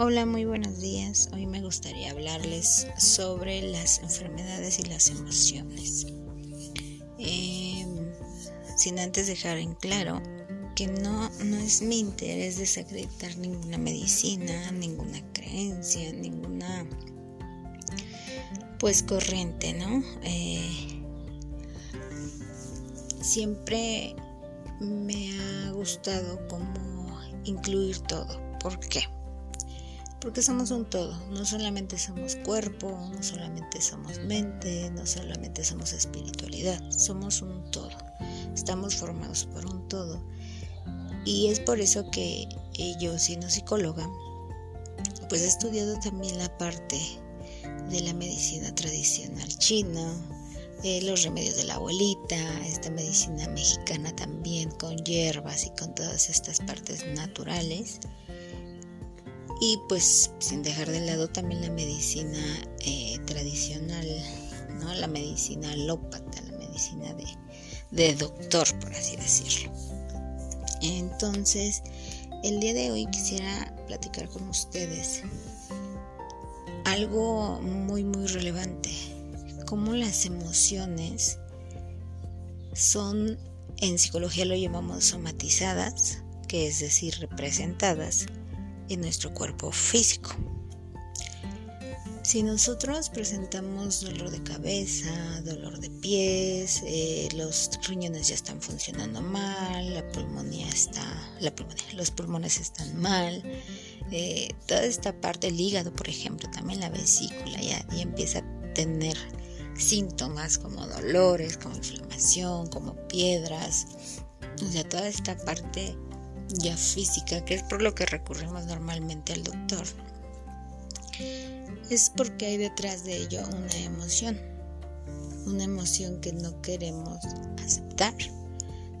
Hola, muy buenos días. Hoy me gustaría hablarles sobre las enfermedades y las emociones. Em, sin antes dejar en claro que no, no es mi interés desacreditar ninguna medicina, ninguna creencia, ninguna pues corriente, ¿no? Eh, siempre me ha gustado como incluir todo. ¿Por qué? Porque somos un todo, no solamente somos cuerpo, no solamente somos mente, no solamente somos espiritualidad, somos un todo. Estamos formados por un todo. Y es por eso que yo, siendo psicóloga, pues he estudiado también la parte de la medicina tradicional china, eh, los remedios de la abuelita, esta medicina mexicana también con hierbas y con todas estas partes naturales y pues sin dejar de lado también la medicina eh, tradicional, ¿no? la medicina alópata, la medicina de, de doctor, por así decirlo. Entonces, el día de hoy quisiera platicar con ustedes algo muy muy relevante, cómo las emociones son, en psicología lo llamamos somatizadas, que es decir, representadas en nuestro cuerpo físico. Si nosotros presentamos dolor de cabeza, dolor de pies, eh, los riñones ya están funcionando mal, la pulmonía está, la los pulmones están mal, eh, toda esta parte del hígado, por ejemplo, también la vesícula ya, ya empieza a tener síntomas como dolores, como inflamación, como piedras, o sea, toda esta parte ya física, que es por lo que recurrimos normalmente al doctor, es porque hay detrás de ello una emoción, una emoción que no queremos aceptar,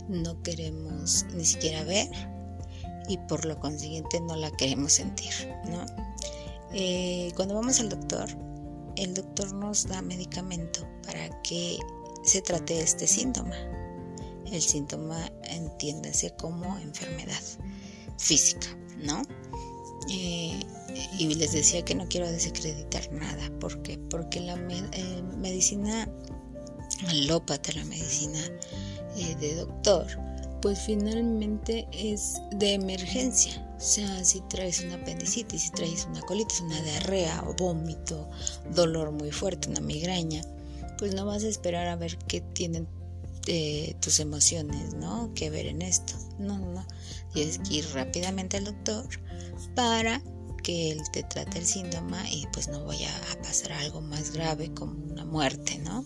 no queremos ni siquiera ver y por lo consiguiente no la queremos sentir. Eh, cuando vamos al doctor, el doctor nos da medicamento para que se trate este síntoma el síntoma entiéndase como enfermedad física, ¿no? Eh, y les decía que no quiero desacreditar nada, ¿por qué? Porque la eh, medicina alópata, la medicina eh, de doctor, pues finalmente es de emergencia. O sea, si traes una apendicitis, si traes una colitis, una diarrea o vómito, dolor muy fuerte, una migraña, pues no vas a esperar a ver qué tienen tus emociones, ¿no? Que ver en esto. No, no, no. Tienes que ir rápidamente al doctor para que él te trate el síntoma y pues no vaya a pasar algo más grave como una muerte, ¿no?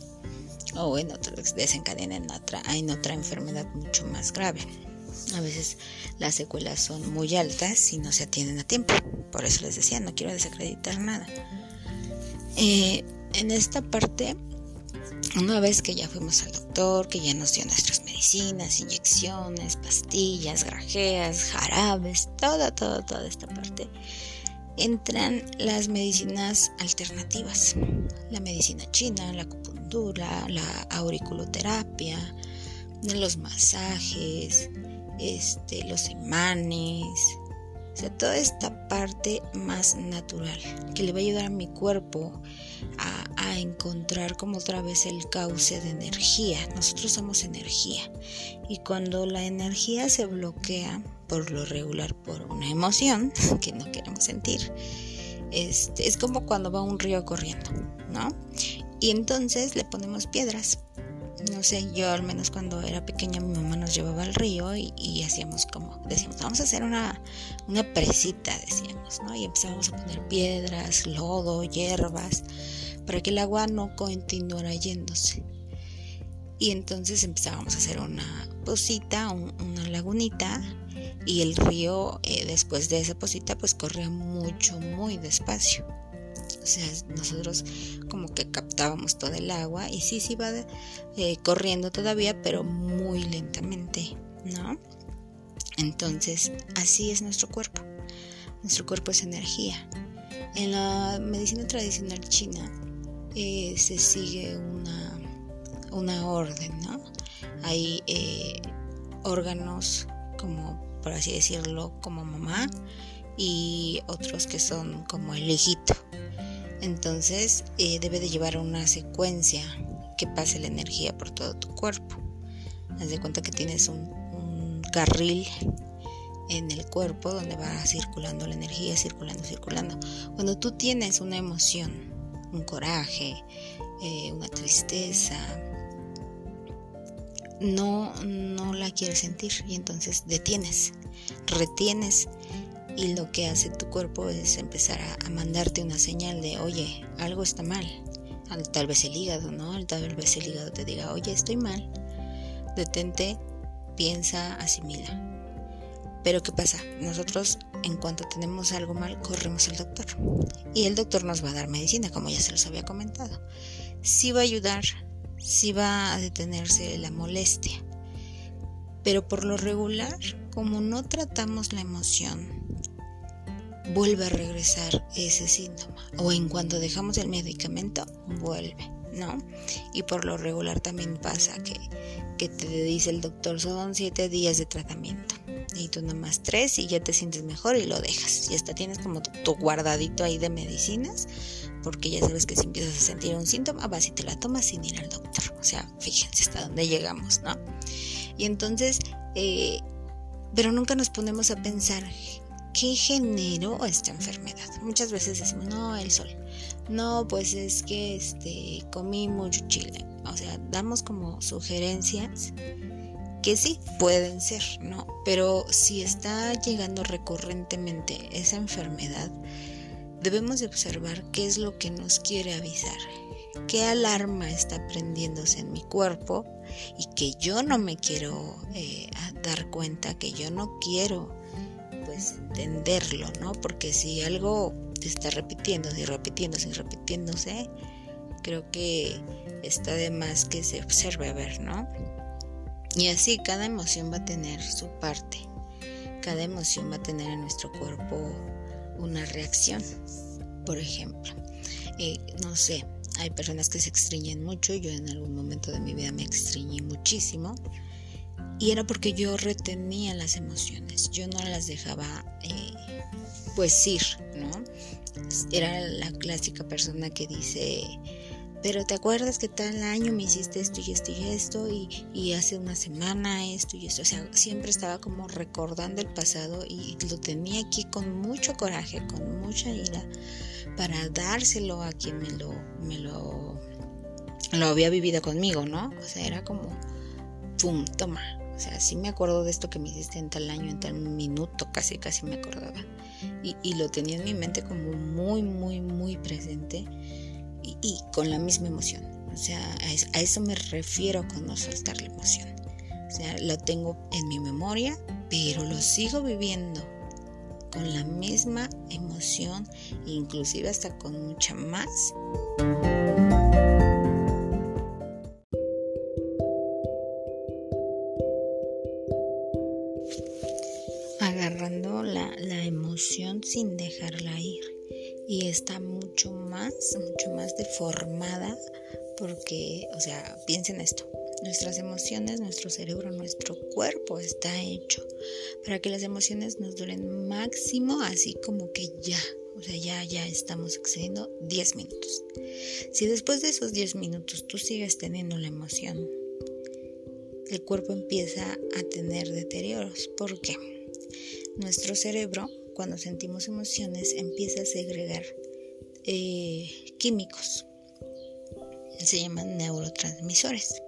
O en otro, desencadena en otra, en otra enfermedad mucho más grave. A veces las secuelas son muy altas y no se atienden a tiempo. Por eso les decía, no quiero desacreditar nada. Eh, en esta parte una vez que ya fuimos al doctor, que ya nos dio nuestras medicinas, inyecciones, pastillas, grajeas, jarabes, toda, toda, toda esta parte, entran las medicinas alternativas. La medicina china, la acupuntura, la auriculoterapia, los masajes, este, los imanes, o sea, toda esta parte más natural que le va a ayudar a mi cuerpo a, encontrar como otra vez el cauce de energía. Nosotros somos energía. Y cuando la energía se bloquea por lo regular por una emoción que no queremos sentir, este, es como cuando va un río corriendo, ¿no? Y entonces le ponemos piedras no sé, yo al menos cuando era pequeña mi mamá nos llevaba al río y, hacíamos como, decíamos, vamos a hacer una, una presita, decíamos, ¿no? Y empezábamos a poner piedras, lodo, hierbas, para que el agua no continuara yéndose. Y entonces empezábamos a hacer una posita, una lagunita, y el río eh, después de esa posita pues corría mucho, muy despacio. O sea, nosotros como que captábamos todo el agua y sí, sí va eh, corriendo todavía, pero muy lentamente, ¿no? Entonces, así es nuestro cuerpo. Nuestro cuerpo es energía. En la medicina tradicional china eh, se sigue una, una orden, ¿no? Hay eh, órganos como, por así decirlo, como mamá y otros que son como el hijito. Entonces eh, debe de llevar una secuencia que pase la energía por todo tu cuerpo. Haz de cuenta que tienes un, un carril en el cuerpo donde va circulando la energía, circulando, circulando. Cuando tú tienes una emoción, un coraje, eh, una tristeza, no, no la quieres sentir y entonces detienes, retienes y lo que hace tu cuerpo es empezar a, mandarte una señal de, oye, algo está mal. Tal vez el hígado, ¿no? Tal vez el hígado te diga, oye, estoy mal. Detente, piensa, asimila. Pero ¿qué pasa? Nosotros en cuanto tenemos algo mal, corremos al doctor. Y el doctor nos va a dar medicina, como ya se los había comentado. Sí va a ayudar, sí va a detenerse la molestia. Pero por lo regular, como no tratamos la emoción, vuelve a regresar ese síntoma. O en cuanto dejamos el medicamento, vuelve, ¿no? Y por lo regular también pasa que, que te dice el doctor, son siete días de tratamiento y tú nomás tres y ya te sientes mejor y lo dejas. Y hasta tienes como tu, guardadito ahí de medicinas, porque ya sabes que si empiezas a sentir un síntoma, vas y te la tomas sin ir al doctor. O sea, fíjense hasta dónde llegamos, ¿no? Y entonces, eh, pero nunca nos ponemos a pensar qué generó esta enfermedad. Muchas veces decimos, no, el sol. No, pues es que este, comí mucho chile. O sea, damos como sugerencias que sí pueden ser, ¿no? Pero si está llegando recurrentemente esa enfermedad, debemos de observar qué es lo que nos quiere avisar, qué alarma está prendiéndose en mi cuerpo y que yo no me quiero eh, dar cuenta, que yo no quiero pues entenderlo, ¿no? Porque si algo está repitiéndose y repitiéndose y repitiéndose, creo que está de más que se observe a ver, ¿no? Y así cada emoción va a tener su parte. Cada emoción va a tener en nuestro cuerpo una reacción. Por ejemplo, eh, no sé, hay personas que se extriñen mucho. Yo en algún momento de mi vida me extriñí muchísimo. Y era porque yo retenía las emociones. Yo no las dejaba eh, pues ir, ¿no? Era la clásica persona que dice pero te acuerdas que tal año me hiciste esto y esto y esto y, hace una semana esto y esto, o sea, siempre estaba como recordando el pasado y lo tenía aquí con mucho coraje, con mucha ira para dárselo a quien me lo, me lo, lo había vivido conmigo, ¿no? O sea, era como, ¡pum! Toma. O sea, sí me acuerdo de esto que me hiciste en tal año, en tal minuto, casi, casi me acordaba. Y, y lo tenía en mi mente como muy, muy, muy presente y, con la misma emoción. O sea, a eso me refiero con no soltar la emoción. O sea, lo tengo en mi memoria, pero lo sigo viviendo con la misma emoción, inclusive hasta con mucha más. Piensen esto, nuestras emociones, nuestro cerebro, nuestro cuerpo está hecho para que las emociones nos duren máximo así como que ya, o sea, ya, ya estamos excediendo 10 minutos. Si después de esos 10 minutos tú sigues teniendo la emoción, el cuerpo empieza a tener deterioros. ¿Por qué? Nuestro cerebro cuando sentimos emociones, empieza a segregar eh, químicos. Se llaman neurotransmisores.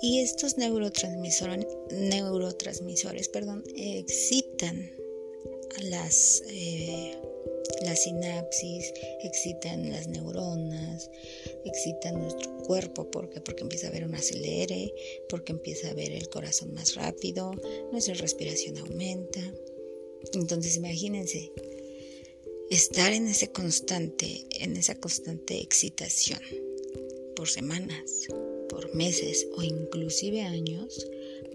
Y estos neurotransmisores, neurotransmisores perdón, excitan las, eh, las sinapsis, excitan las neuronas, excitan nuestro cuerpo. ¿Por Porque empieza a haber un acelere, porque empieza a ver el corazón más rápido, nuestra respiración aumenta. Entonces imagínense estar en ese constante, en esa constante excitación por semanas, por meses o inclusive años,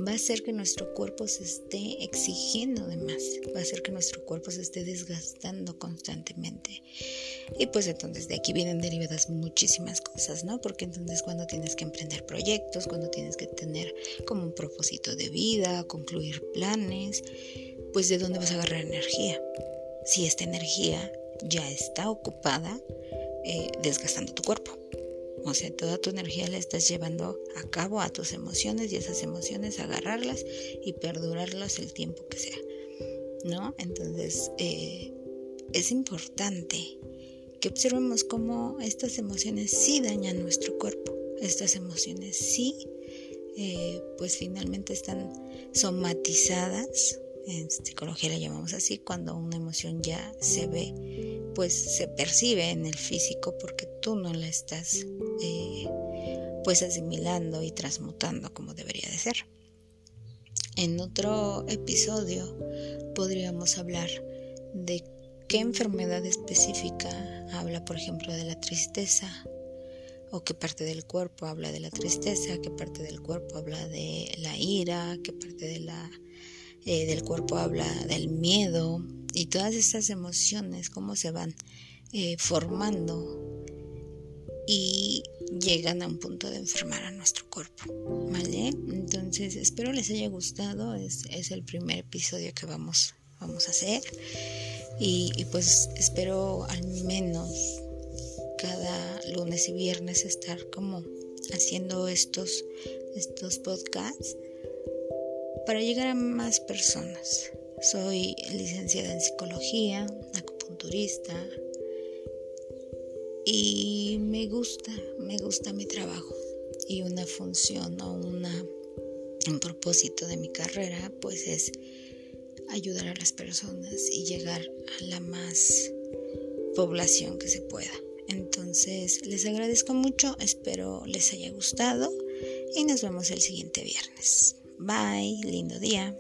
va a hacer que nuestro cuerpo se esté exigiendo de más, va a hacer que nuestro cuerpo se esté desgastando constantemente. Y pues entonces de aquí vienen derivadas muchísimas cosas, ¿no? Porque entonces cuando tienes que emprender proyectos, cuando tienes que tener como un propósito de vida, concluir planes, pues de dónde vas a agarrar energía. Si esta energía ya está ocupada eh, desgastando tu cuerpo. O sea, toda tu energía la estás llevando a cabo a tus emociones y esas emociones agarrarlas y perdurarlas el tiempo que sea. ¿No? Entonces, eh, es importante que observemos cómo estas emociones sí dañan nuestro cuerpo. Estas emociones sí, eh, pues finalmente están somatizadas. En psicología la llamamos así, cuando una emoción ya se ve pues se percibe en el físico porque tú no la estás eh, pues asimilando y transmutando como debería de ser. En otro episodio podríamos hablar de qué enfermedad específica habla, por ejemplo, de la tristeza, o qué parte del cuerpo habla de la tristeza, qué parte del cuerpo habla de la ira, qué parte de la, eh, del cuerpo habla del miedo, y todas estas emociones, cómo se van eh, formando y llegan a un punto de enfermar a nuestro cuerpo, ¿vale? Entonces espero les haya gustado, es, el primer episodio que vamos, vamos a hacer y, y pues espero al menos cada lunes y viernes estar como haciendo estos, estos podcasts para llegar a más personas. Soy licenciada en psicología, acupunturista y me gusta, me gusta mi trabajo y una función o una, un propósito de mi carrera pues es ayudar a las personas y llegar a la más población que se pueda. Entonces les agradezco mucho, espero les haya gustado y nos vemos el siguiente viernes. Bye, lindo día.